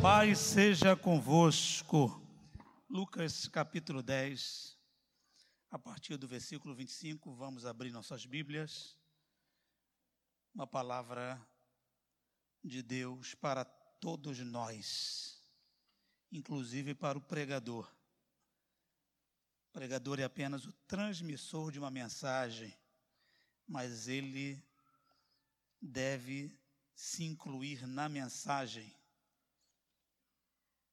Paz seja convosco. Lucas capítulo 10, a partir do versículo 25, vamos abrir nossas Bíblias. Uma palavra de Deus para todos nós, inclusive para o pregador. O pregador é apenas o transmissor de uma mensagem, mas ele deve se incluir na mensagem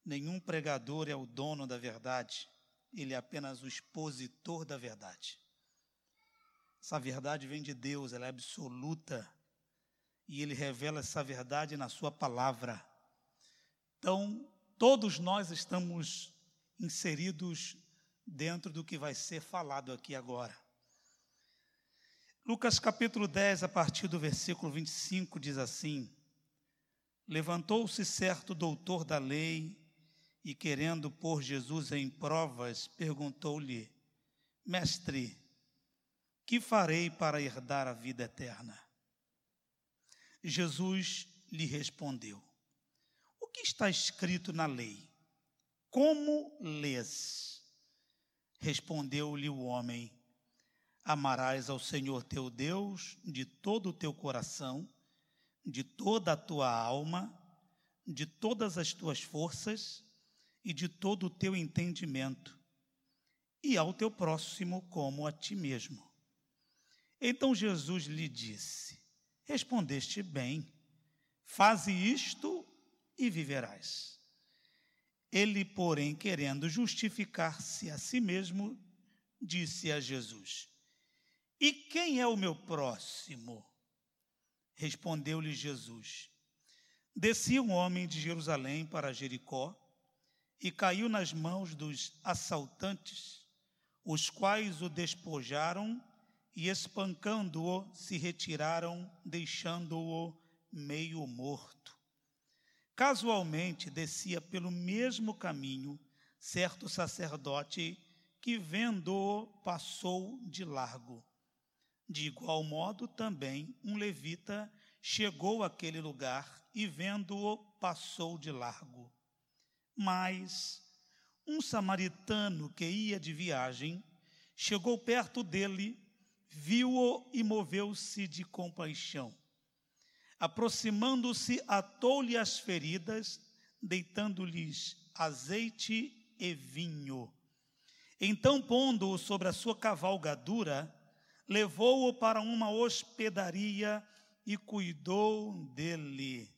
Nenhum pregador é o dono da verdade, ele é apenas o expositor da verdade. Essa verdade vem de Deus, ela é absoluta, e ele revela essa verdade na sua palavra. Então, todos nós estamos inseridos dentro do que vai ser falado aqui agora. Lucas capítulo 10, a partir do versículo 25, diz assim: Levantou-se certo doutor da lei e, querendo pôr Jesus em provas, perguntou-lhe: Mestre, que farei para herdar a vida eterna? Jesus lhe respondeu: O que está escrito na lei? Como lês? Respondeu-lhe o homem: Amarás ao Senhor teu Deus de todo o teu coração, de toda a tua alma, de todas as tuas forças e de todo o teu entendimento, e ao teu próximo como a ti mesmo. Então Jesus lhe disse: Respondeste bem, faze isto e viverás. Ele, porém, querendo justificar-se a si mesmo, disse a Jesus: E quem é o meu próximo? Respondeu-lhe Jesus: Descia um homem de Jerusalém para Jericó e caiu nas mãos dos assaltantes, os quais o despojaram e, espancando-o, se retiraram, deixando-o meio morto. Casualmente descia pelo mesmo caminho certo sacerdote que, vendo-o, passou de largo. De igual modo, também um levita chegou àquele lugar e, vendo-o, passou de largo. Mas um samaritano que ia de viagem chegou perto dele, viu-o e moveu-se de compaixão. Aproximando-se, atou-lhe as feridas, deitando-lhes azeite e vinho. Então, pondo-o sobre a sua cavalgadura, levou-o para uma hospedaria e cuidou dele.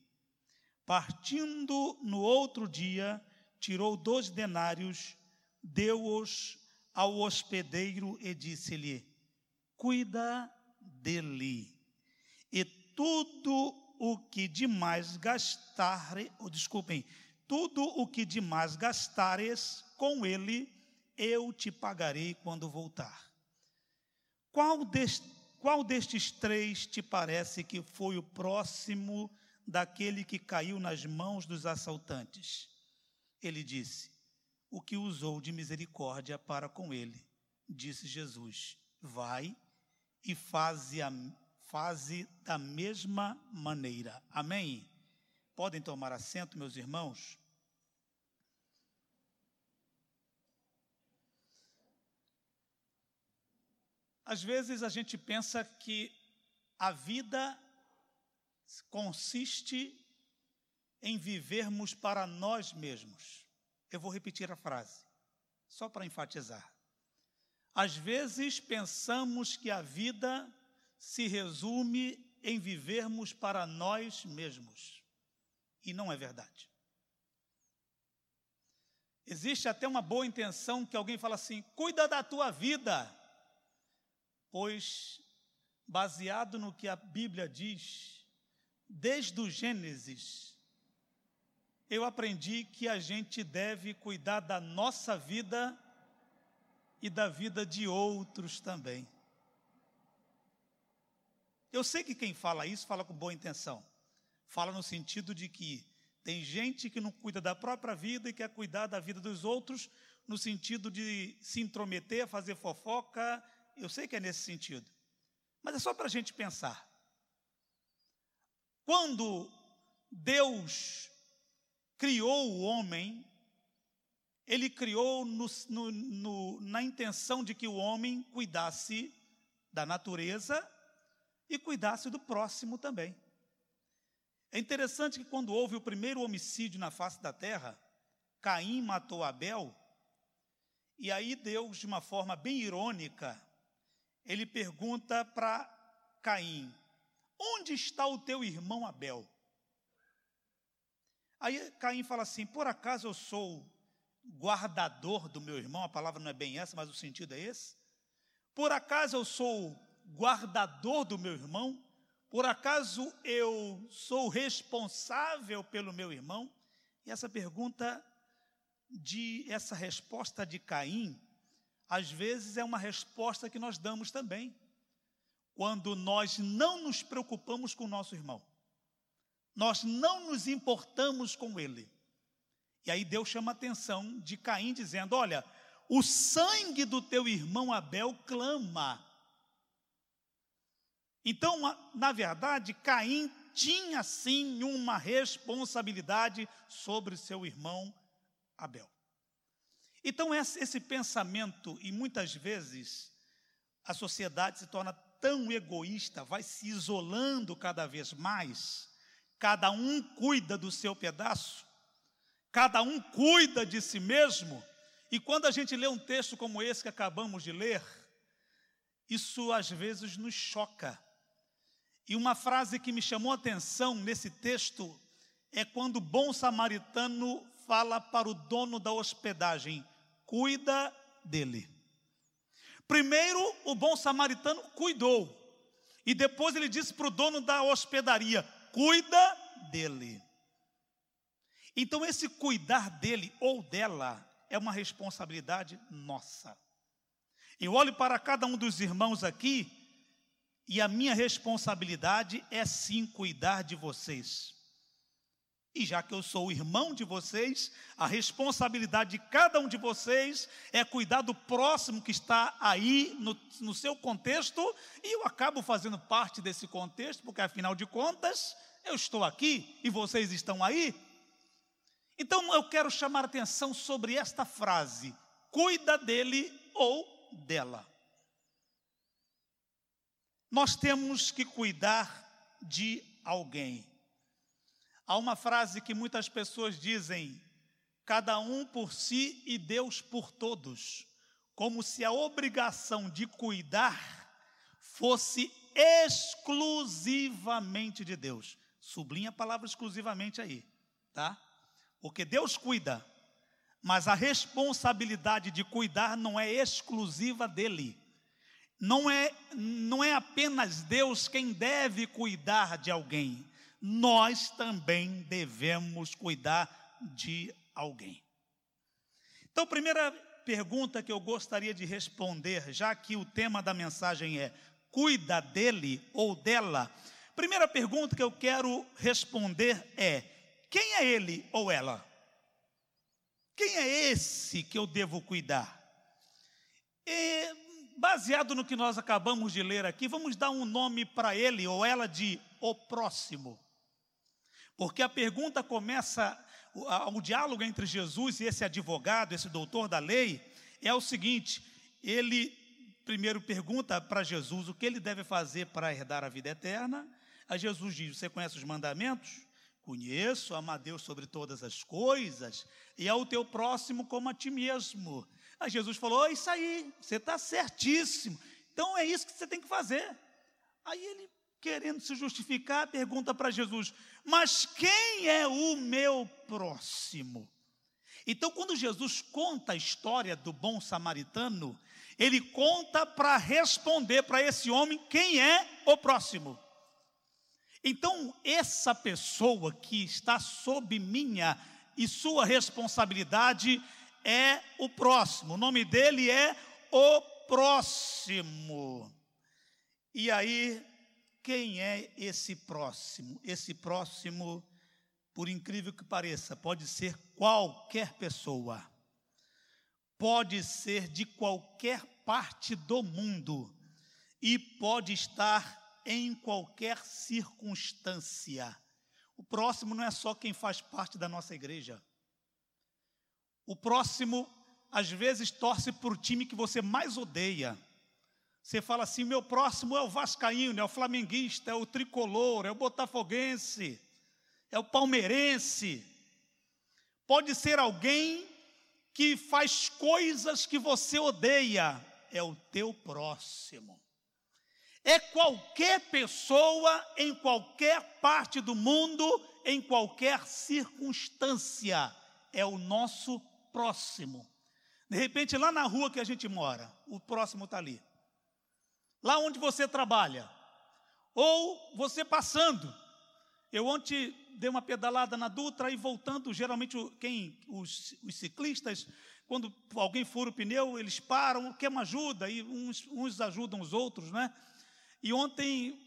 Partindo no outro dia, tirou dois denários, deu-os ao hospedeiro e disse-lhe: Cuida dele, e tudo o que demais gastar, ou desculpem, tudo o que demais gastares com ele, eu te pagarei quando voltar. Qual, dest, qual destes três te parece que foi o próximo daquele que caiu nas mãos dos assaltantes. Ele disse: O que usou de misericórdia para com ele. Disse Jesus: Vai e faze, a, faze da mesma maneira. Amém? Podem tomar assento, meus irmãos? Às vezes a gente pensa que a vida consiste em vivermos para nós mesmos. Eu vou repetir a frase, só para enfatizar. Às vezes pensamos que a vida se resume em vivermos para nós mesmos. E não é verdade. Existe até uma boa intenção que alguém fala assim: cuida da tua vida, pois, baseado no que a Bíblia diz, desde o Gênesis, eu aprendi que a gente deve cuidar da nossa vida e da vida de outros também. Eu sei que quem fala isso fala com boa intenção. Fala no sentido de que tem gente que não cuida da própria vida e quer cuidar da vida dos outros, no sentido de se intrometer, fazer fofoca. Eu sei que é nesse sentido. Mas é só para a gente pensar. Quando Deus criou o homem, ele criou no, no, no, na intenção de que o homem cuidasse da natureza e cuidasse do próximo também. É interessante que quando houve o primeiro homicídio na face da terra, Caim matou Abel, e aí Deus, de uma forma bem irônica, ele pergunta para Caim: Onde está o teu irmão Abel? Aí Caim fala assim: Por acaso eu sou guardador do meu irmão? A palavra não é bem essa, mas o sentido é esse. Por acaso eu sou guardador do meu irmão? Por acaso eu sou responsável pelo meu irmão? E essa pergunta de essa resposta de Caim, às vezes é uma resposta que nós damos também, quando nós não nos preocupamos com o nosso irmão, nós não nos importamos com ele. E aí Deus chama a atenção de Caim, dizendo: Olha, o sangue do teu irmão Abel clama. Então, na verdade, Caim tinha sim uma responsabilidade sobre seu irmão Abel. Então, esse pensamento, e muitas vezes a sociedade se torna tão egoísta, vai se isolando cada vez mais, cada um cuida do seu pedaço, cada um cuida de si mesmo, e quando a gente lê um texto como esse que acabamos de ler, isso às vezes nos choca. E uma frase que me chamou a atenção nesse texto é quando o bom samaritano fala para o dono da hospedagem: cuida dele. Primeiro, o bom samaritano cuidou, e depois ele disse para o dono da hospedaria: cuida dele. Então, esse cuidar dele ou dela é uma responsabilidade nossa. Eu olho para cada um dos irmãos aqui, e a minha responsabilidade é sim cuidar de vocês. E já que eu sou o irmão de vocês, a responsabilidade de cada um de vocês é cuidar do próximo que está aí no, no seu contexto, e eu acabo fazendo parte desse contexto, porque afinal de contas, eu estou aqui e vocês estão aí. Então eu quero chamar atenção sobre esta frase: cuida dele ou dela. Nós temos que cuidar de alguém. Há uma frase que muitas pessoas dizem: cada um por si e Deus por todos, como se a obrigação de cuidar fosse exclusivamente de Deus. Sublinha a palavra exclusivamente aí, tá? Porque Deus cuida, mas a responsabilidade de cuidar não é exclusiva dele. Não é, não é apenas Deus quem deve cuidar de alguém nós também devemos cuidar de alguém. Então, primeira pergunta que eu gostaria de responder, já que o tema da mensagem é cuida dele ou dela, primeira pergunta que eu quero responder é: quem é ele ou ela? Quem é esse que eu devo cuidar? E, baseado no que nós acabamos de ler aqui, vamos dar um nome para ele ou ela de o próximo. Porque a pergunta começa, o, o diálogo entre Jesus e esse advogado, esse doutor da lei, é o seguinte: ele primeiro pergunta para Jesus o que ele deve fazer para herdar a vida eterna. Aí Jesus diz: Você conhece os mandamentos? Conheço, ama a Deus sobre todas as coisas e ao teu próximo como a ti mesmo. Aí Jesus falou: é Isso aí, você está certíssimo. Então é isso que você tem que fazer. Aí ele querendo se justificar, pergunta para Jesus: Mas quem é o meu próximo? Então, quando Jesus conta a história do bom samaritano, ele conta para responder para esse homem quem é o próximo. Então, essa pessoa que está sob minha e sua responsabilidade é o próximo. O nome dele é o próximo. E aí quem é esse próximo? Esse próximo, por incrível que pareça, pode ser qualquer pessoa, pode ser de qualquer parte do mundo e pode estar em qualquer circunstância. O próximo não é só quem faz parte da nossa igreja. O próximo, às vezes, torce por o time que você mais odeia. Você fala assim: meu próximo é o Vascaíno, é o Flamenguista, é o Tricolor, é o Botafoguense, é o Palmeirense. Pode ser alguém que faz coisas que você odeia, é o teu próximo. É qualquer pessoa em qualquer parte do mundo, em qualquer circunstância, é o nosso próximo. De repente, lá na rua que a gente mora, o próximo está ali. Lá onde você trabalha, ou você passando. Eu ontem dei uma pedalada na Dutra e voltando, geralmente quem os, os ciclistas, quando alguém fura o pneu, eles param, quer uma ajuda, e uns, uns ajudam os outros, né? E ontem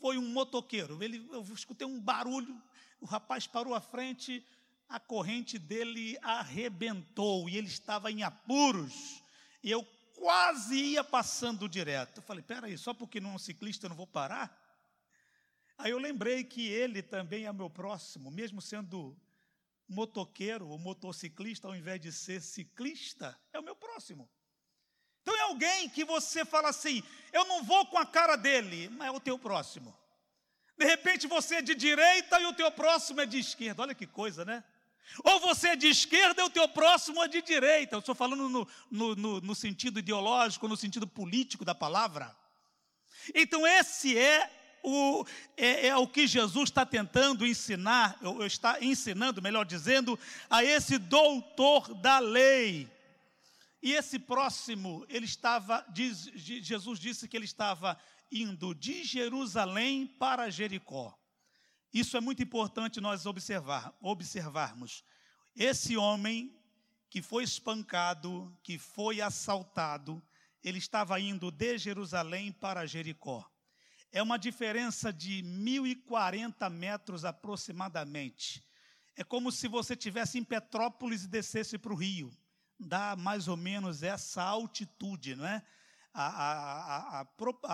foi um motoqueiro, ele, eu escutei um barulho, o rapaz parou à frente, a corrente dele arrebentou e ele estava em apuros. E eu quase ia passando direto. Eu falei, peraí, só porque não é um ciclista eu não vou parar? Aí eu lembrei que ele também é meu próximo, mesmo sendo motoqueiro ou motociclista, ao invés de ser ciclista, é o meu próximo. Então é alguém que você fala assim: eu não vou com a cara dele, mas é o teu próximo. De repente você é de direita e o teu próximo é de esquerda. Olha que coisa, né? Ou você é de esquerda e o teu próximo é de direita. Eu estou falando no, no, no, no sentido ideológico, no sentido político da palavra. Então, esse é o, é, é, o que Jesus está tentando ensinar, ou está ensinando, melhor dizendo, a esse doutor da lei. E esse próximo, ele estava, diz, Jesus disse que ele estava indo de Jerusalém para Jericó. Isso é muito importante nós observar, observarmos. Esse homem que foi espancado, que foi assaltado, ele estava indo de Jerusalém para Jericó. É uma diferença de 1.040 metros aproximadamente. É como se você estivesse em Petrópolis e descesse para o Rio dá mais ou menos essa altitude, não é? A, a, a,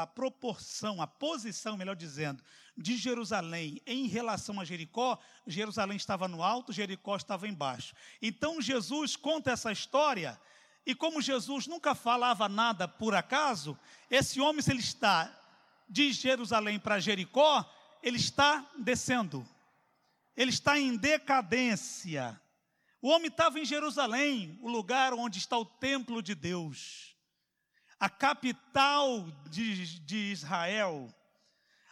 a, proporção, a posição, melhor dizendo, de Jerusalém em relação a Jericó, Jerusalém estava no alto, Jericó estava embaixo. Então Jesus conta essa história, e como Jesus nunca falava nada por acaso, esse homem, se ele está de Jerusalém para Jericó, ele está descendo, ele está em decadência. O homem estava em Jerusalém, o lugar onde está o templo de Deus, a capital de, de Israel,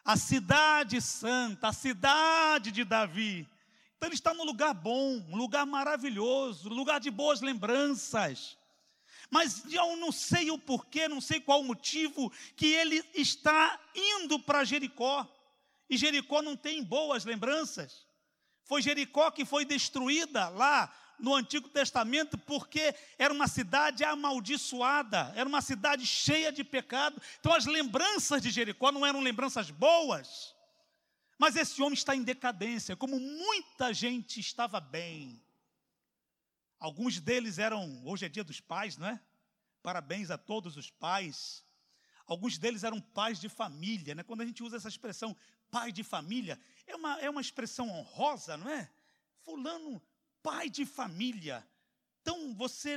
a cidade santa, a cidade de Davi. Então ele está num lugar bom, um lugar maravilhoso, um lugar de boas lembranças. Mas eu não sei o porquê, não sei qual o motivo que ele está indo para Jericó. E Jericó não tem boas lembranças. Foi Jericó que foi destruída lá no Antigo Testamento porque era uma cidade amaldiçoada, era uma cidade cheia de pecado. Então as lembranças de Jericó não eram lembranças boas. Mas esse homem está em decadência, como muita gente estava bem. Alguns deles eram, hoje é dia dos pais, não é? Parabéns a todos os pais. Alguns deles eram pais de família, né? Quando a gente usa essa expressão pai de família, é uma, é uma expressão honrosa, não é? Fulano, pai de família. Então, você,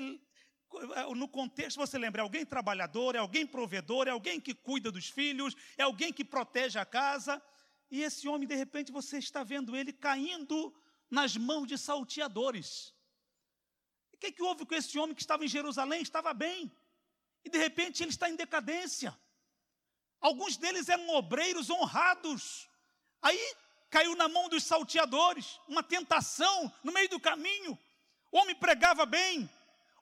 no contexto, você lembra, é alguém trabalhador, é alguém provedor, é alguém que cuida dos filhos, é alguém que protege a casa. E esse homem, de repente, você está vendo ele caindo nas mãos de salteadores. O que, que houve com esse homem que estava em Jerusalém? Estava bem. E de repente ele está em decadência. Alguns deles eram obreiros honrados. Aí caiu na mão dos salteadores, uma tentação no meio do caminho. O homem pregava bem,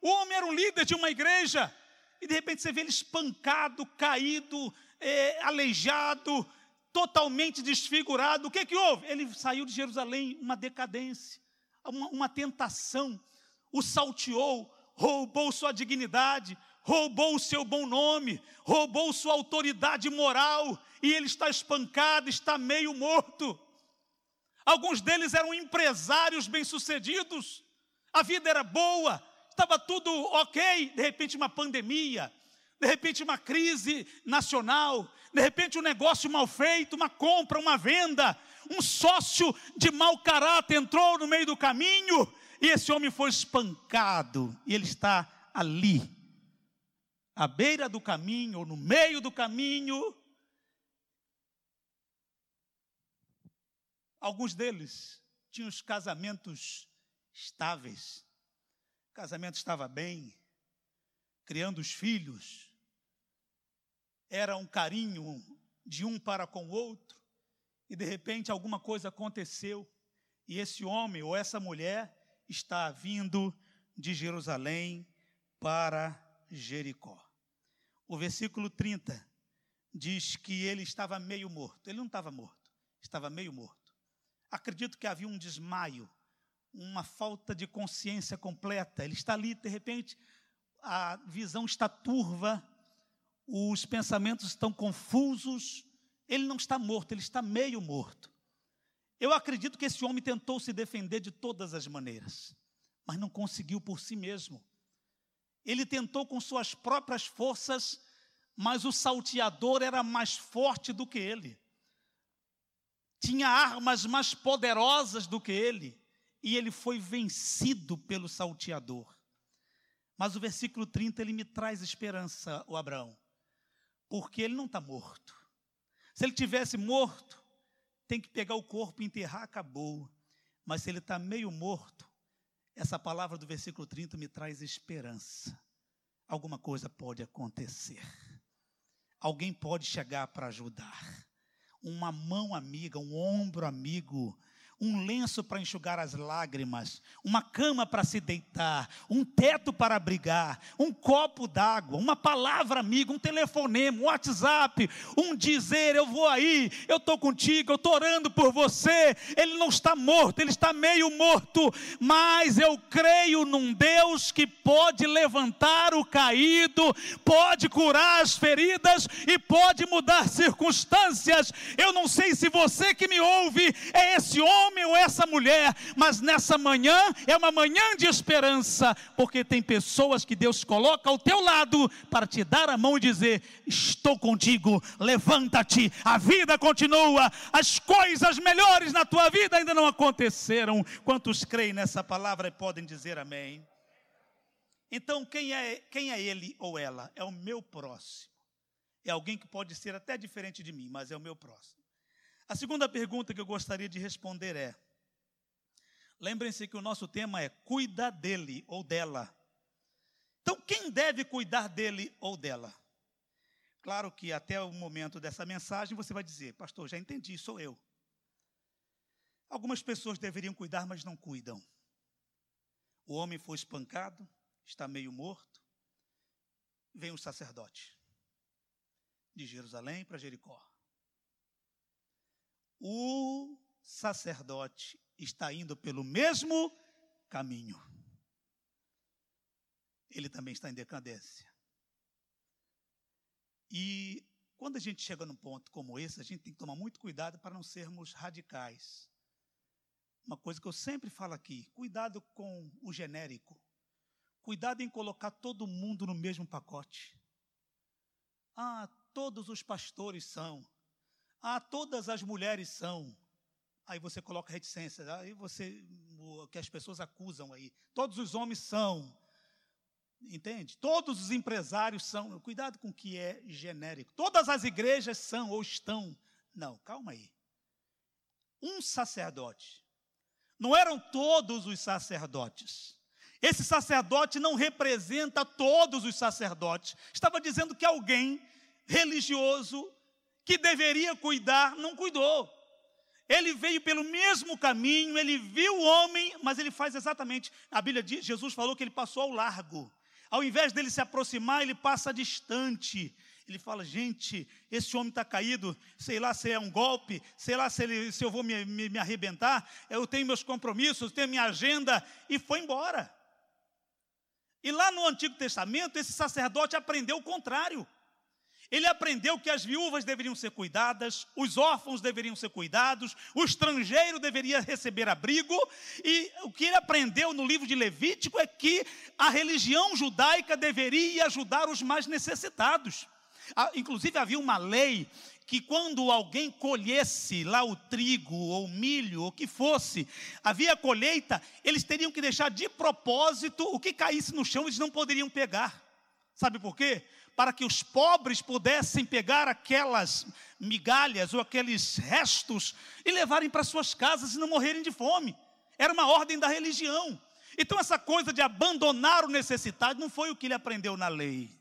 o homem era um líder de uma igreja, e de repente você vê ele espancado, caído, é, aleijado, totalmente desfigurado. O que, que houve? Ele saiu de Jerusalém, uma decadência, uma, uma tentação, o salteou, roubou sua dignidade, roubou o seu bom nome, roubou sua autoridade moral, e ele está espancado, está meio morto. Alguns deles eram empresários bem-sucedidos, a vida era boa, estava tudo ok, de repente uma pandemia, de repente uma crise nacional, de repente um negócio mal feito, uma compra, uma venda, um sócio de mau caráter entrou no meio do caminho e esse homem foi espancado. E ele está ali, à beira do caminho ou no meio do caminho. Alguns deles tinham os casamentos estáveis, o casamento estava bem, criando os filhos, era um carinho de um para com o outro, e de repente alguma coisa aconteceu, e esse homem ou essa mulher está vindo de Jerusalém para Jericó. O versículo 30 diz que ele estava meio morto. Ele não estava morto, estava meio morto. Acredito que havia um desmaio, uma falta de consciência completa. Ele está ali, de repente, a visão está turva, os pensamentos estão confusos, ele não está morto, ele está meio morto. Eu acredito que esse homem tentou se defender de todas as maneiras, mas não conseguiu por si mesmo. Ele tentou com suas próprias forças, mas o salteador era mais forte do que ele. Tinha armas mais poderosas do que ele, e ele foi vencido pelo salteador. Mas o versículo 30 ele me traz esperança, o Abraão porque ele não está morto. Se ele tivesse morto, tem que pegar o corpo e enterrar, acabou. Mas se ele está meio morto, essa palavra do versículo 30 me traz esperança. Alguma coisa pode acontecer. Alguém pode chegar para ajudar. Uma mão amiga, um ombro amigo, um lenço para enxugar as lágrimas, uma cama para se deitar, um teto para abrigar, um copo d'água, uma palavra amiga, um telefonema, um WhatsApp, um dizer: Eu vou aí, eu estou contigo, eu estou orando por você. Ele não está morto, ele está meio morto, mas eu creio num Deus que pode levantar o caído, pode curar as feridas e pode mudar circunstâncias. Eu não sei se você que me ouve é esse homem homem ou essa mulher, mas nessa manhã é uma manhã de esperança, porque tem pessoas que Deus coloca ao teu lado para te dar a mão e dizer: Estou contigo, levanta-te, a vida continua, as coisas melhores na tua vida ainda não aconteceram. Quantos creem nessa palavra e podem dizer amém? Então, quem é, quem é ele ou ela? É o meu próximo. É alguém que pode ser até diferente de mim, mas é o meu próximo. A segunda pergunta que eu gostaria de responder é: lembrem-se que o nosso tema é cuida dele ou dela. Então, quem deve cuidar dele ou dela? Claro que até o momento dessa mensagem você vai dizer, pastor, já entendi, sou eu. Algumas pessoas deveriam cuidar, mas não cuidam. O homem foi espancado, está meio morto. Vem o sacerdote de Jerusalém para Jericó o sacerdote está indo pelo mesmo caminho. Ele também está em decadência. E quando a gente chega num ponto como esse, a gente tem que tomar muito cuidado para não sermos radicais. Uma coisa que eu sempre falo aqui: cuidado com o genérico. Cuidado em colocar todo mundo no mesmo pacote. Ah, todos os pastores são. Ah, todas as mulheres são. Aí você coloca reticência, aí você, o que as pessoas acusam aí. Todos os homens são. Entende? Todos os empresários são. Cuidado com o que é genérico. Todas as igrejas são ou estão. Não, calma aí. Um sacerdote. Não eram todos os sacerdotes. Esse sacerdote não representa todos os sacerdotes. Estava dizendo que alguém religioso que deveria cuidar, não cuidou. Ele veio pelo mesmo caminho, ele viu o homem, mas ele faz exatamente. A Bíblia diz, Jesus falou que ele passou ao largo. Ao invés dele se aproximar, ele passa distante. Ele fala, gente, esse homem está caído, sei lá se é um golpe, sei lá se, ele, se eu vou me, me, me arrebentar, eu tenho meus compromissos, tenho minha agenda, e foi embora. E lá no Antigo Testamento, esse sacerdote aprendeu o contrário. Ele aprendeu que as viúvas deveriam ser cuidadas, os órfãos deveriam ser cuidados, o estrangeiro deveria receber abrigo, e o que ele aprendeu no livro de Levítico é que a religião judaica deveria ajudar os mais necessitados. Ah, inclusive havia uma lei que quando alguém colhesse lá o trigo ou milho, ou o que fosse, havia colheita, eles teriam que deixar de propósito o que caísse no chão, eles não poderiam pegar. Sabe por quê? Para que os pobres pudessem pegar aquelas migalhas ou aqueles restos e levarem para suas casas e não morrerem de fome. Era uma ordem da religião. Então, essa coisa de abandonar o necessitado não foi o que ele aprendeu na lei.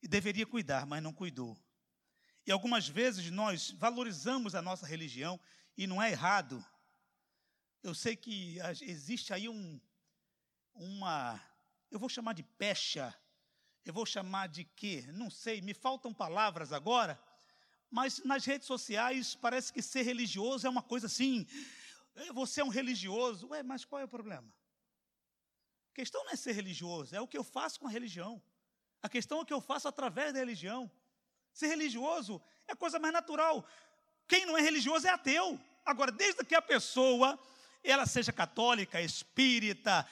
E deveria cuidar, mas não cuidou. E algumas vezes nós valorizamos a nossa religião e não é errado. Eu sei que existe aí um, uma, eu vou chamar de pecha, eu vou chamar de quê? Não sei, me faltam palavras agora, mas nas redes sociais parece que ser religioso é uma coisa assim, você é um religioso. Ué, mas qual é o problema? A questão não é ser religioso, é o que eu faço com a religião. A questão é o que eu faço através da religião. Ser religioso é coisa mais natural. Quem não é religioso é ateu. Agora, desde que a pessoa ela seja católica, espírita,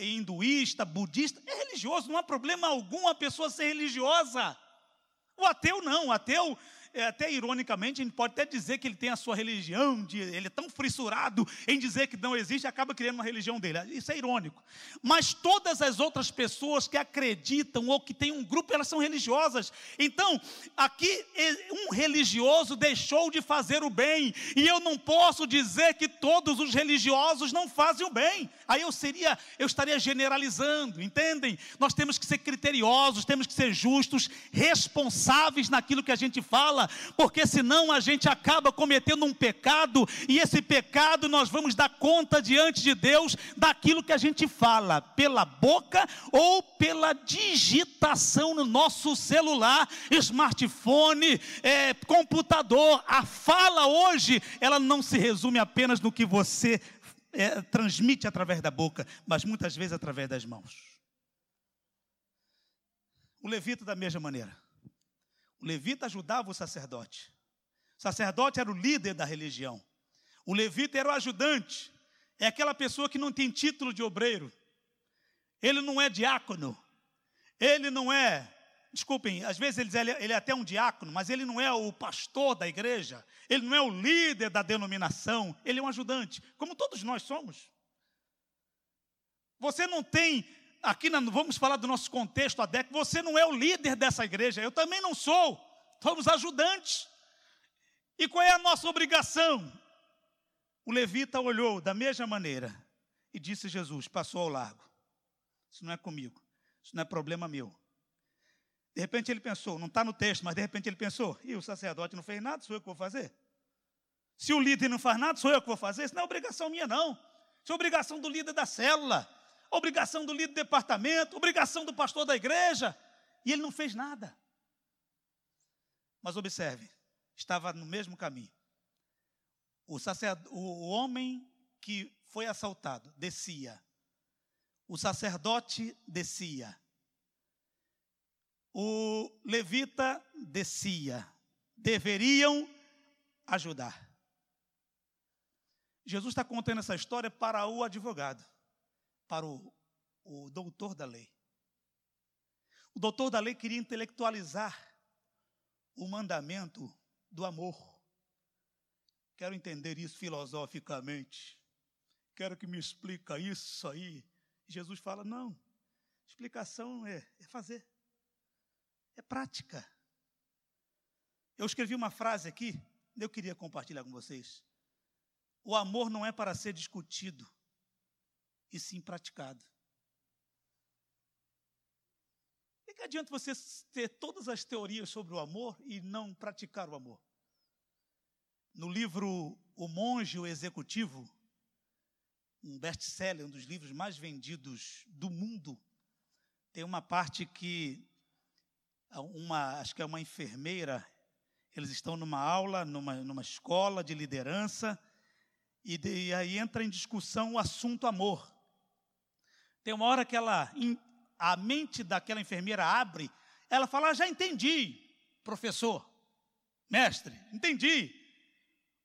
hinduísta, budista, é religioso, não há problema algum a pessoa ser religiosa. O ateu não, o ateu até ironicamente, a gente pode até dizer que ele tem a sua religião, de, ele é tão frissurado em dizer que não existe, acaba criando uma religião dele. Isso é irônico. Mas todas as outras pessoas que acreditam ou que têm um grupo, elas são religiosas. Então, aqui um religioso deixou de fazer o bem, e eu não posso dizer que todos os religiosos não fazem o bem. Aí eu seria, eu estaria generalizando, entendem? Nós temos que ser criteriosos, temos que ser justos, responsáveis naquilo que a gente fala fala, porque senão a gente acaba cometendo um pecado, e esse pecado nós vamos dar conta diante de Deus daquilo que a gente fala, pela boca ou pela digitação no nosso celular, smartphone, é, computador. A fala hoje, ela não se resume apenas no que você é, transmite através da boca, mas muitas vezes através das mãos. O levita, da mesma maneira. O levita ajudava o sacerdote. O sacerdote era o líder da religião. O levita era o ajudante. É aquela pessoa que não tem título de obreiro. Ele não é diácono. Ele não é. Desculpem, às vezes ele, ele é até um diácono, mas ele não é o pastor da igreja. Ele não é o líder da denominação. Ele é um ajudante, como todos nós somos. Você não tem aqui vamos falar do nosso contexto ADEC, você não é o líder dessa igreja, eu também não sou, somos ajudantes. E qual é a nossa obrigação? O levita olhou da mesma maneira e disse Jesus, passou ao largo. Isso não é comigo, isso não é problema meu. De repente ele pensou, não está no texto, mas de repente ele pensou, e o sacerdote não fez nada, sou eu que vou fazer? Se o líder não faz nada, sou eu que vou fazer? Isso não é obrigação minha, não. Isso é obrigação do líder da célula obrigação do líder do departamento, obrigação do pastor da igreja, e ele não fez nada. Mas observe, estava no mesmo caminho. O, o homem que foi assaltado descia, o sacerdote descia, o levita descia, deveriam ajudar. Jesus está contando essa história para o advogado para o, o doutor da lei. O doutor da lei queria intelectualizar o mandamento do amor. Quero entender isso filosoficamente. Quero que me explica isso aí. Jesus fala: não, explicação é, é fazer, é prática. Eu escrevi uma frase aqui, eu queria compartilhar com vocês. O amor não é para ser discutido, e sim praticado. E que adianta você ter todas as teorias sobre o amor e não praticar o amor? No livro O Monge o Executivo, um best-seller, um dos livros mais vendidos do mundo, tem uma parte que uma, acho que é uma enfermeira, eles estão numa aula, numa, numa escola de liderança, e, de, e aí entra em discussão o assunto amor. Tem uma hora que ela, a mente daquela enfermeira abre, ela fala: ah, Já entendi, professor, mestre, entendi.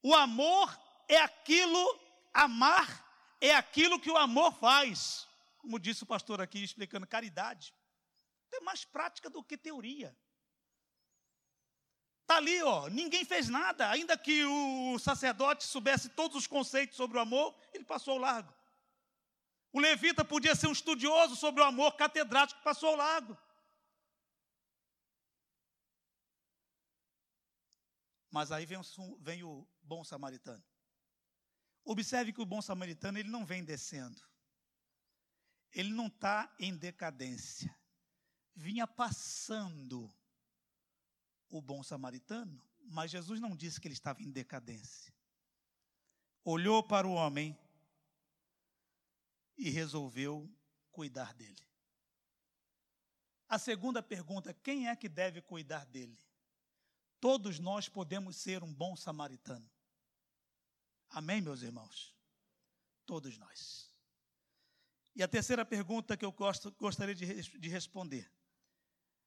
O amor é aquilo, amar é aquilo que o amor faz. Como disse o pastor aqui explicando, caridade. É mais prática do que teoria. Está ali, ó, ninguém fez nada, ainda que o sacerdote soubesse todos os conceitos sobre o amor, ele passou ao largo. O levita podia ser um estudioso sobre o amor, catedrático, passou ao largo. Mas aí vem vem o bom samaritano. Observe que o bom samaritano ele não vem descendo. Ele não está em decadência. Vinha passando o bom samaritano, mas Jesus não disse que ele estava em decadência. Olhou para o homem e resolveu cuidar dele. A segunda pergunta: quem é que deve cuidar dele? Todos nós podemos ser um bom samaritano. Amém, meus irmãos? Todos nós. E a terceira pergunta que eu gostaria de, de responder.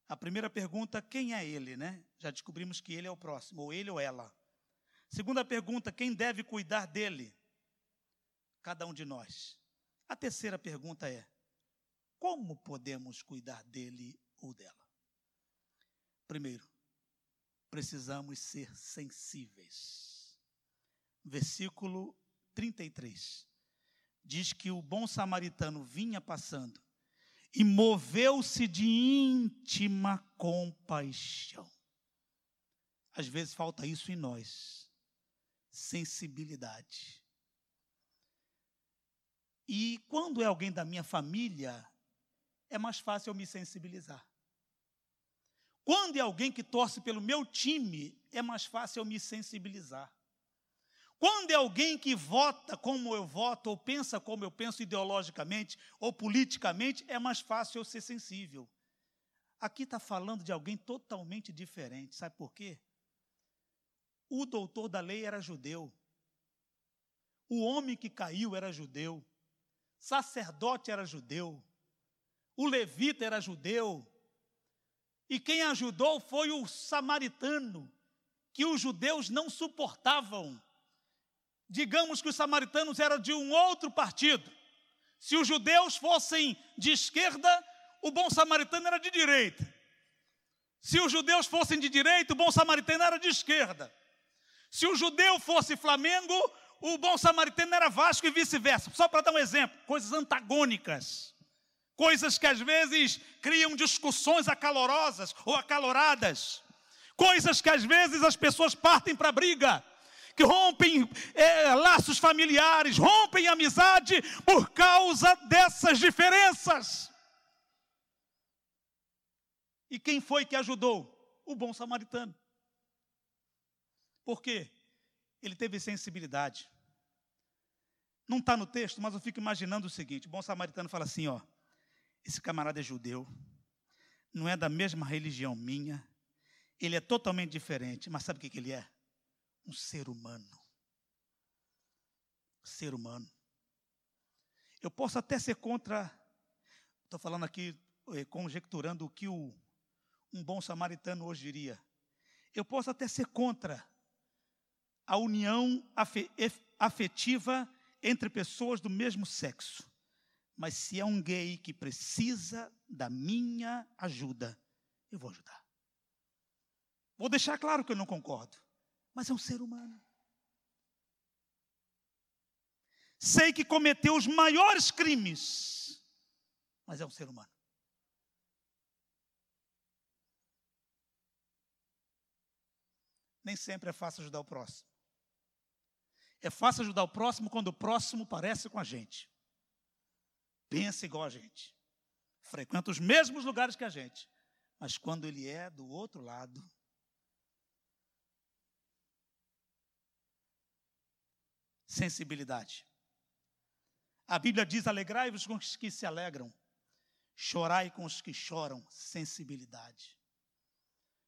A primeira pergunta, quem é ele, né? Já descobrimos que ele é o próximo, ou ele ou ela. Segunda pergunta, quem deve cuidar dele? Cada um de nós. A terceira pergunta é: como podemos cuidar dele ou dela? Primeiro, precisamos ser sensíveis. Versículo 33 diz que o bom samaritano vinha passando e moveu-se de íntima compaixão. Às vezes falta isso em nós, sensibilidade. E quando é alguém da minha família, é mais fácil eu me sensibilizar. Quando é alguém que torce pelo meu time, é mais fácil eu me sensibilizar. Quando é alguém que vota como eu voto, ou pensa como eu penso ideologicamente ou politicamente, é mais fácil eu ser sensível. Aqui está falando de alguém totalmente diferente, sabe por quê? O doutor da lei era judeu, o homem que caiu era judeu, sacerdote era judeu, o levita era judeu, e quem ajudou foi o samaritano, que os judeus não suportavam digamos que os samaritanos eram de um outro partido. Se os judeus fossem de esquerda, o bom samaritano era de direita. Se os judeus fossem de direita, o bom samaritano era de esquerda. Se o judeu fosse Flamengo, o bom samaritano era Vasco e vice-versa. Só para dar um exemplo, coisas antagônicas. Coisas que às vezes criam discussões acalorosas ou acaloradas. Coisas que às vezes as pessoas partem para briga que rompem é, laços familiares, rompem amizade por causa dessas diferenças. E quem foi que ajudou? O bom samaritano. Por quê? Ele teve sensibilidade. Não está no texto, mas eu fico imaginando o seguinte: o bom samaritano fala assim: ó, esse camarada é judeu, não é da mesma religião minha, ele é totalmente diferente, mas sabe o que, que ele é? um ser humano. Ser humano. Eu posso até ser contra, estou falando aqui, eh, conjecturando o que o, um bom samaritano hoje diria. Eu posso até ser contra a união afetiva entre pessoas do mesmo sexo. Mas se é um gay que precisa da minha ajuda, eu vou ajudar. Vou deixar claro que eu não concordo mas é um ser humano. Sei que cometeu os maiores crimes, mas é um ser humano. Nem sempre é fácil ajudar o próximo. É fácil ajudar o próximo quando o próximo parece com a gente. Pensa igual a gente. Frequenta os mesmos lugares que a gente. Mas quando ele é do outro lado, sensibilidade. A Bíblia diz: alegrai-vos com os que se alegram, chorai com os que choram, sensibilidade.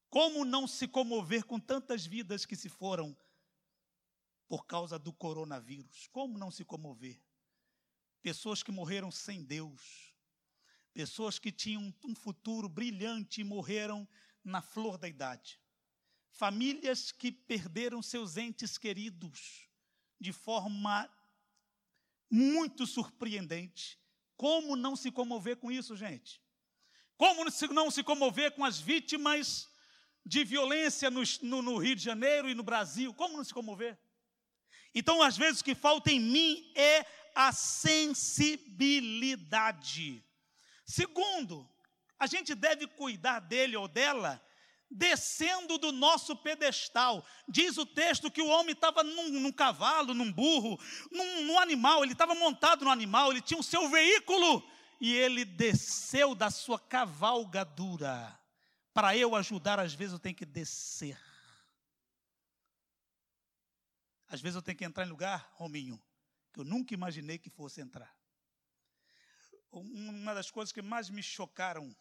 Como não se comover com tantas vidas que se foram por causa do coronavírus? Como não se comover? Pessoas que morreram sem Deus, pessoas que tinham um futuro brilhante e morreram na flor da idade, famílias que perderam seus entes queridos, de forma muito surpreendente. Como não se comover com isso, gente? Como não se comover com as vítimas de violência no, no, no Rio de Janeiro e no Brasil. Como não se comover? Então, às vezes, o que falta em mim é a sensibilidade. Segundo, a gente deve cuidar dele ou dela descendo do nosso pedestal. Diz o texto que o homem estava num, num, cavalo, num burro, num, num animal, ele estava montado no animal, ele tinha o seu veículo e ele desceu da sua cavalgadura. Para eu ajudar, às vezes eu tenho que descer. Às vezes eu tenho que entrar em lugar, Rominho, que eu nunca imaginei que fosse entrar. Uma das coisas que mais me chocaram,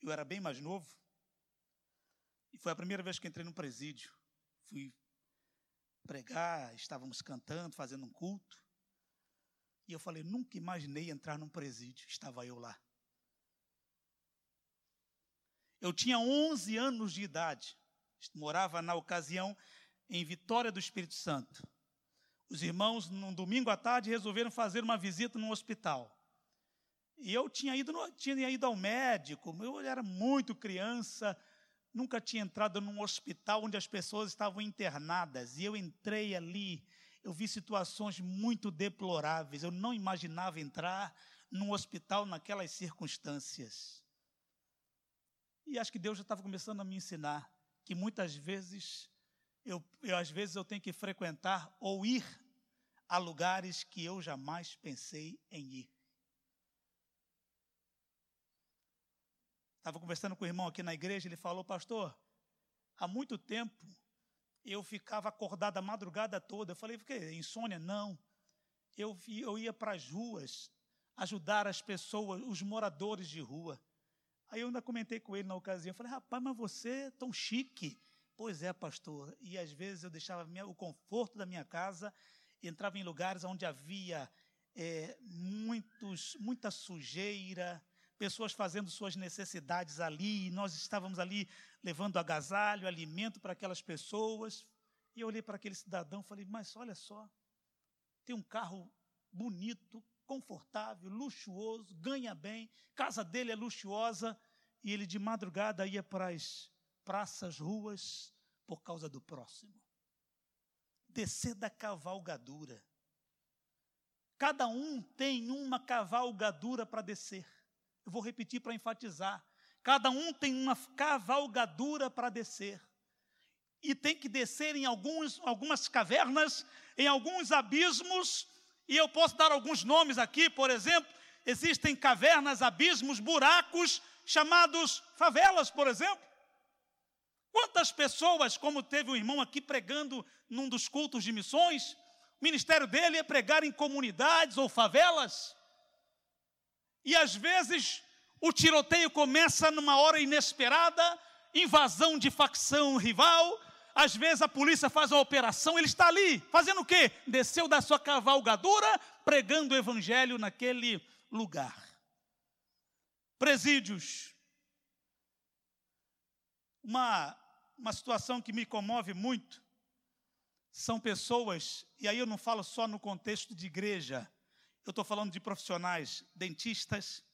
eu era bem mais novo, e foi a primeira vez que entrei no presídio. Fui pregar, estávamos cantando, fazendo um culto. E eu falei, nunca imaginei entrar num presídio. Estava eu lá. Eu tinha 11 anos de idade. Morava na ocasião em Vitória do Espírito Santo. Os irmãos, num domingo à tarde, resolveram fazer uma visita no hospital. E eu tinha ido, tinha ido ao médico, eu era muito criança, nunca tinha entrado num hospital onde as pessoas estavam internadas. E eu entrei ali, eu vi situações muito deploráveis. Eu não imaginava entrar num hospital naquelas circunstâncias. E acho que Deus já estava começando a me ensinar que muitas vezes eu, eu, às vezes eu tenho que frequentar ou ir a lugares que eu jamais pensei em ir. Estava conversando com o irmão aqui na igreja, ele falou, pastor, há muito tempo eu ficava acordado a madrugada toda. Eu falei, que insônia? Não. Eu, eu ia para as ruas ajudar as pessoas, os moradores de rua. Aí eu ainda comentei com ele na ocasião, eu falei, rapaz, mas você é tão chique. Pois é, pastor. E às vezes eu deixava o conforto da minha casa, entrava em lugares onde havia é, muitos, muita sujeira, pessoas fazendo suas necessidades ali, e nós estávamos ali levando agasalho, alimento para aquelas pessoas. E eu olhei para aquele cidadão e falei: Mas olha só, tem um carro bonito, confortável, luxuoso, ganha bem, casa dele é luxuosa, e ele de madrugada ia para as praças, ruas, por causa do próximo. Descer da cavalgadura. Cada um tem uma cavalgadura para descer. Eu vou repetir para enfatizar. Cada um tem uma cavalgadura para descer. E tem que descer em alguns, algumas cavernas, em alguns abismos, e eu posso dar alguns nomes aqui, por exemplo, existem cavernas, abismos, buracos, chamados favelas, por exemplo. Quantas pessoas, como teve um irmão aqui pregando num dos cultos de missões, o ministério dele é pregar em comunidades ou favelas. E às vezes o tiroteio começa numa hora inesperada, invasão de facção rival. Às vezes a polícia faz a operação, ele está ali, fazendo o quê? Desceu da sua cavalgadura, pregando o evangelho naquele lugar. Presídios. Uma, uma situação que me comove muito. São pessoas, e aí eu não falo só no contexto de igreja, eu estou falando de profissionais, dentistas,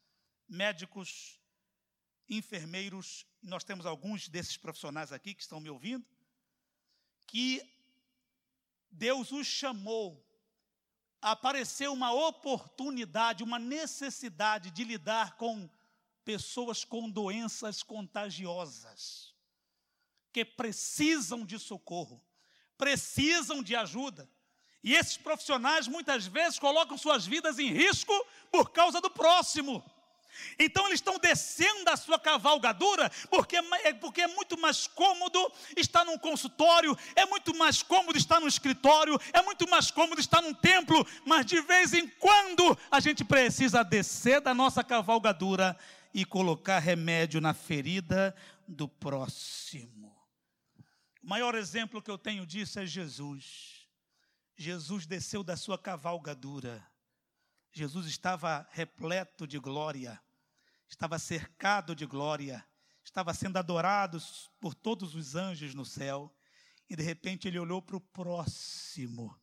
médicos, enfermeiros, nós temos alguns desses profissionais aqui que estão me ouvindo, que Deus os chamou, apareceu uma oportunidade, uma necessidade de lidar com pessoas com doenças contagiosas, que precisam de socorro, precisam de ajuda. E esses profissionais muitas vezes colocam suas vidas em risco por causa do próximo. Então eles estão descendo da sua cavalgadura, porque é, porque é muito mais cômodo estar num consultório, é muito mais cômodo estar no escritório, é muito mais cômodo estar num templo, mas de vez em quando a gente precisa descer da nossa cavalgadura e colocar remédio na ferida do próximo. O maior exemplo que eu tenho disso é Jesus. Jesus desceu da sua cavalgadura. Jesus estava repleto de glória, estava cercado de glória, estava sendo adorado por todos os anjos no céu. E de repente ele olhou para o próximo.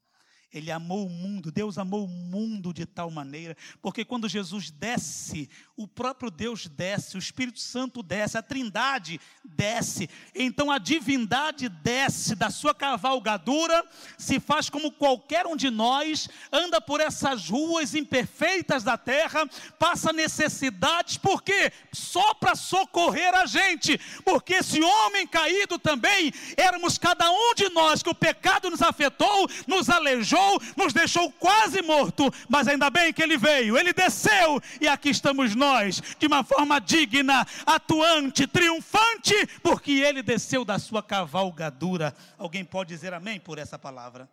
Ele amou o mundo, Deus amou o mundo de tal maneira, porque quando Jesus desce, o próprio Deus desce, o Espírito Santo desce, a Trindade desce. Então a divindade desce da sua cavalgadura, se faz como qualquer um de nós, anda por essas ruas imperfeitas da terra, passa necessidades, por quê? Só para socorrer a gente, porque esse homem caído também éramos cada um de nós que o pecado nos afetou, nos aleijou, nos deixou quase morto, mas ainda bem que ele veio, ele desceu e aqui estamos nós, de uma forma digna, atuante, triunfante, porque ele desceu da sua cavalgadura. Alguém pode dizer amém por essa palavra?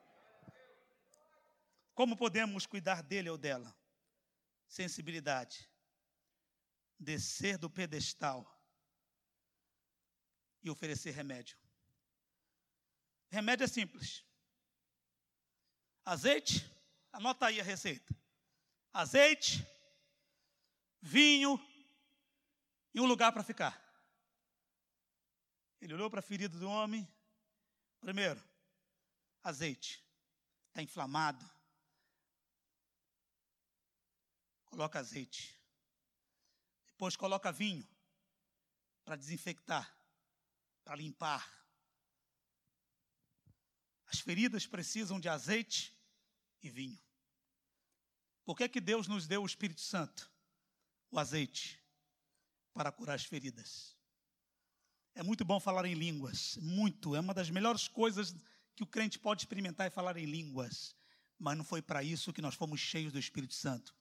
Como podemos cuidar dele ou dela? Sensibilidade. Descer do pedestal e oferecer remédio. Remédio é simples. Azeite, anota aí a receita. Azeite, vinho e um lugar para ficar. Ele olhou para a ferida do homem. Primeiro, azeite. Está inflamado. Coloca azeite. Depois coloca vinho para desinfectar, para limpar. As feridas precisam de azeite e vinho. Por que, que Deus nos deu o Espírito Santo? O azeite para curar as feridas. É muito bom falar em línguas, muito. É uma das melhores coisas que o crente pode experimentar é falar em línguas. Mas não foi para isso que nós fomos cheios do Espírito Santo.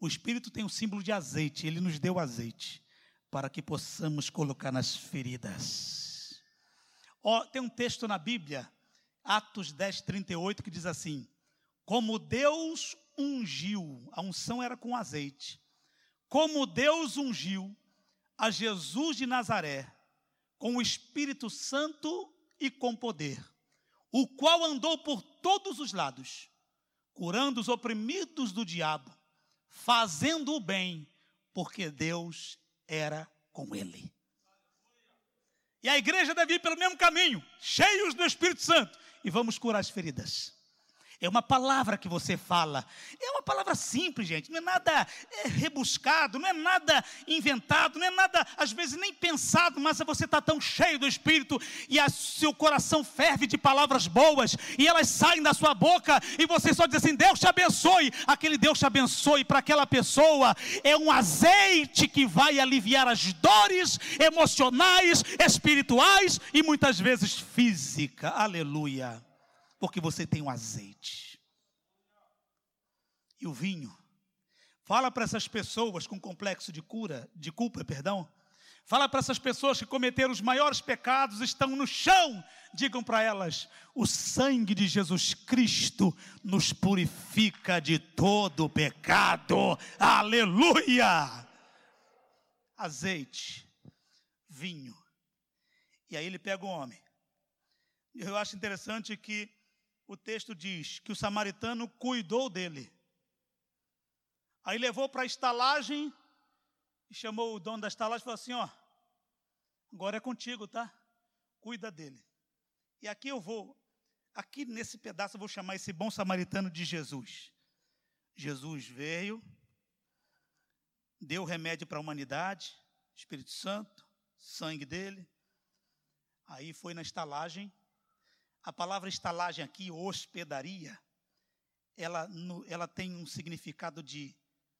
O Espírito tem o símbolo de azeite, ele nos deu azeite para que possamos colocar nas feridas. Oh, tem um texto na Bíblia Atos 10, 38, que diz assim: Como Deus ungiu, a unção era com azeite, como Deus ungiu a Jesus de Nazaré com o Espírito Santo e com poder, o qual andou por todos os lados, curando os oprimidos do diabo, fazendo o bem, porque Deus era com ele. E a igreja deve ir pelo mesmo caminho, cheios do Espírito Santo, e vamos curar as feridas. É uma palavra que você fala. É uma palavra simples, gente. Não é nada é, rebuscado, não é nada inventado, não é nada, às vezes, nem pensado, mas você está tão cheio do Espírito e a, seu coração ferve de palavras boas e elas saem da sua boca e você só diz assim: Deus te abençoe. Aquele Deus te abençoe para aquela pessoa é um azeite que vai aliviar as dores emocionais, espirituais e muitas vezes física. Aleluia porque você tem o azeite. E o vinho. Fala para essas pessoas com complexo de cura, de culpa, perdão. Fala para essas pessoas que cometeram os maiores pecados, estão no chão. Digam para elas: o sangue de Jesus Cristo nos purifica de todo pecado. Aleluia! Azeite, vinho. E aí ele pega o homem. Eu acho interessante que o texto diz que o samaritano cuidou dele. Aí levou para a estalagem e chamou o dono da estalagem e falou assim: Ó, agora é contigo, tá? Cuida dele. E aqui eu vou, aqui nesse pedaço eu vou chamar esse bom samaritano de Jesus. Jesus veio, deu remédio para a humanidade, Espírito Santo, sangue dele. Aí foi na estalagem, a palavra estalagem aqui, hospedaria, ela, ela tem um significado de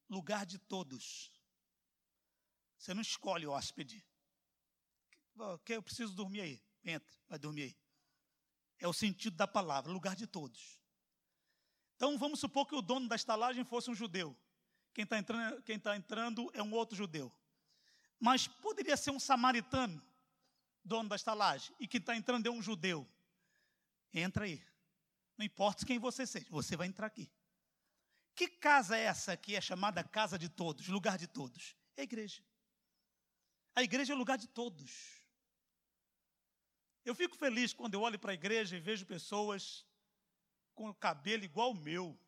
lugar de todos. Você não escolhe o hóspede. Ok, eu preciso dormir aí. Entra, vai dormir aí. É o sentido da palavra, lugar de todos. Então vamos supor que o dono da estalagem fosse um judeu. Quem está entrando, tá entrando é um outro judeu. Mas poderia ser um samaritano, dono da estalagem, e quem está entrando é um judeu. Entra aí. Não importa quem você seja, você vai entrar aqui. Que casa é essa que é chamada casa de todos, lugar de todos? É a igreja. A igreja é o lugar de todos. Eu fico feliz quando eu olho para a igreja e vejo pessoas com o cabelo igual o meu.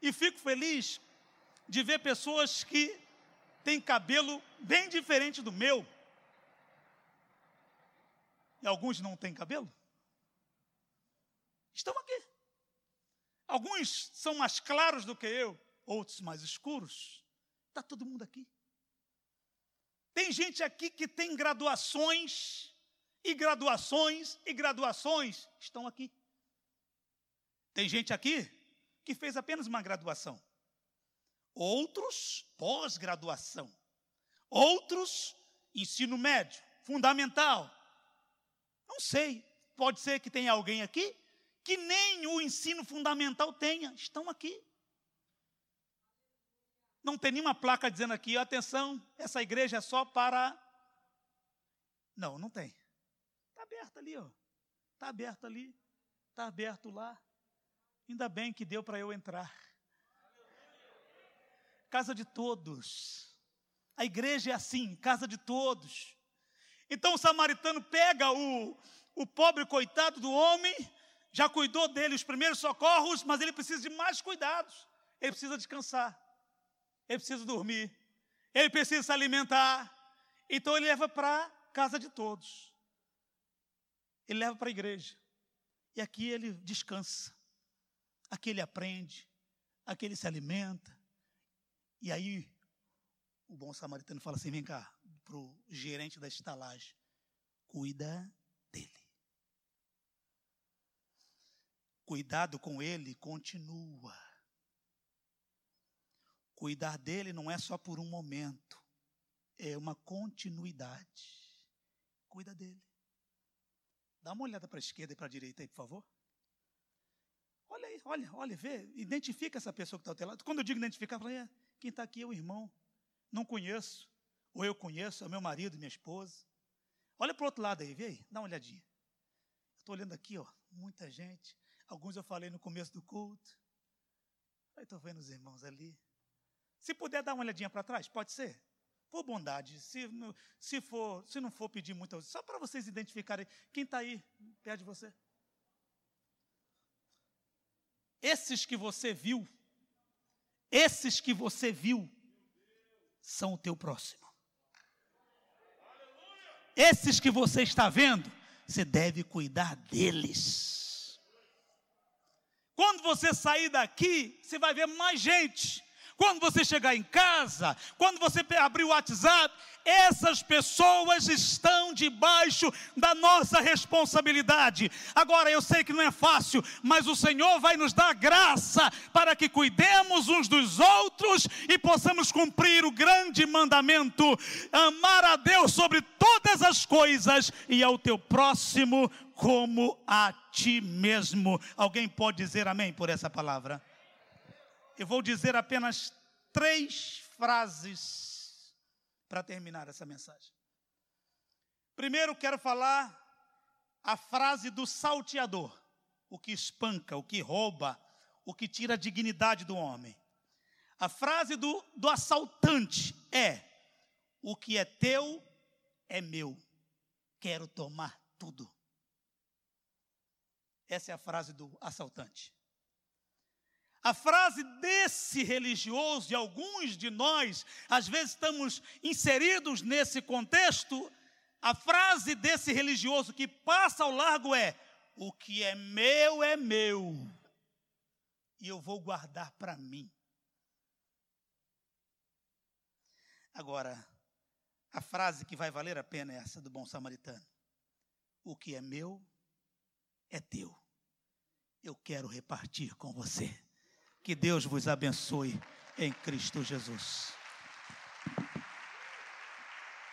E fico feliz de ver pessoas que têm cabelo bem diferente do meu. E alguns não têm cabelo? estão aqui. Alguns são mais claros do que eu, outros mais escuros. Está todo mundo aqui. Tem gente aqui que tem graduações, e graduações, e graduações, estão aqui. Tem gente aqui que fez apenas uma graduação, outros, pós-graduação, outros, ensino médio, fundamental. Não sei, pode ser que tenha alguém aqui que nem o ensino fundamental tenha, estão aqui. Não tem nenhuma placa dizendo aqui, atenção, essa igreja é só para. Não, não tem. Está aberto ali, ó. Está aberto ali. Está aberto lá. Ainda bem que deu para eu entrar. Casa de todos. A igreja é assim, casa de todos. Então o samaritano pega o, o pobre coitado do homem, já cuidou dele os primeiros socorros, mas ele precisa de mais cuidados. Ele precisa descansar ele precisa dormir, ele precisa se alimentar. Então ele leva para casa de todos. Ele leva para a igreja. E aqui ele descansa. Aqui ele aprende, aqui ele se alimenta. E aí o bom samaritano fala assim: vem cá, para o gerente da estalagem, cuida dele. Cuidado com ele continua. Cuidar dele não é só por um momento, é uma continuidade. Cuida dele. Dá uma olhada para a esquerda e para a direita aí, por favor. Olha aí, olha, olha, vê, identifica essa pessoa que está ao teu lado. Quando eu digo identificar, eu falo, é, quem está aqui é o irmão. Não conheço, ou eu conheço, é meu marido, minha esposa. Olha para o outro lado aí, vê aí, dá uma olhadinha. Estou olhando aqui, ó, muita gente. Alguns eu falei no começo do culto. Aí estou vendo os irmãos ali. Se puder dar uma olhadinha para trás, pode ser? Por bondade, se, se, for, se não for pedir muito, só para vocês identificarem quem está aí perto de você. Esses que você viu, esses que você viu, são o teu próximo. Esses que você está vendo, você deve cuidar deles. Quando você sair daqui, você vai ver mais gente quando você chegar em casa, quando você abrir o WhatsApp, essas pessoas estão debaixo da nossa responsabilidade. Agora, eu sei que não é fácil, mas o Senhor vai nos dar graça para que cuidemos uns dos outros e possamos cumprir o grande mandamento: amar a Deus sobre todas as coisas e ao teu próximo como a ti mesmo. Alguém pode dizer amém por essa palavra? Eu vou dizer apenas três frases para terminar essa mensagem. Primeiro, quero falar a frase do salteador, o que espanca, o que rouba, o que tira a dignidade do homem. A frase do, do assaltante é: O que é teu é meu, quero tomar tudo. Essa é a frase do assaltante. A frase desse religioso, e alguns de nós, às vezes estamos inseridos nesse contexto, a frase desse religioso que passa ao largo é: O que é meu é meu, e eu vou guardar para mim. Agora, a frase que vai valer a pena é essa do bom samaritano: O que é meu é teu, eu quero repartir com você. Que Deus vos abençoe em Cristo Jesus.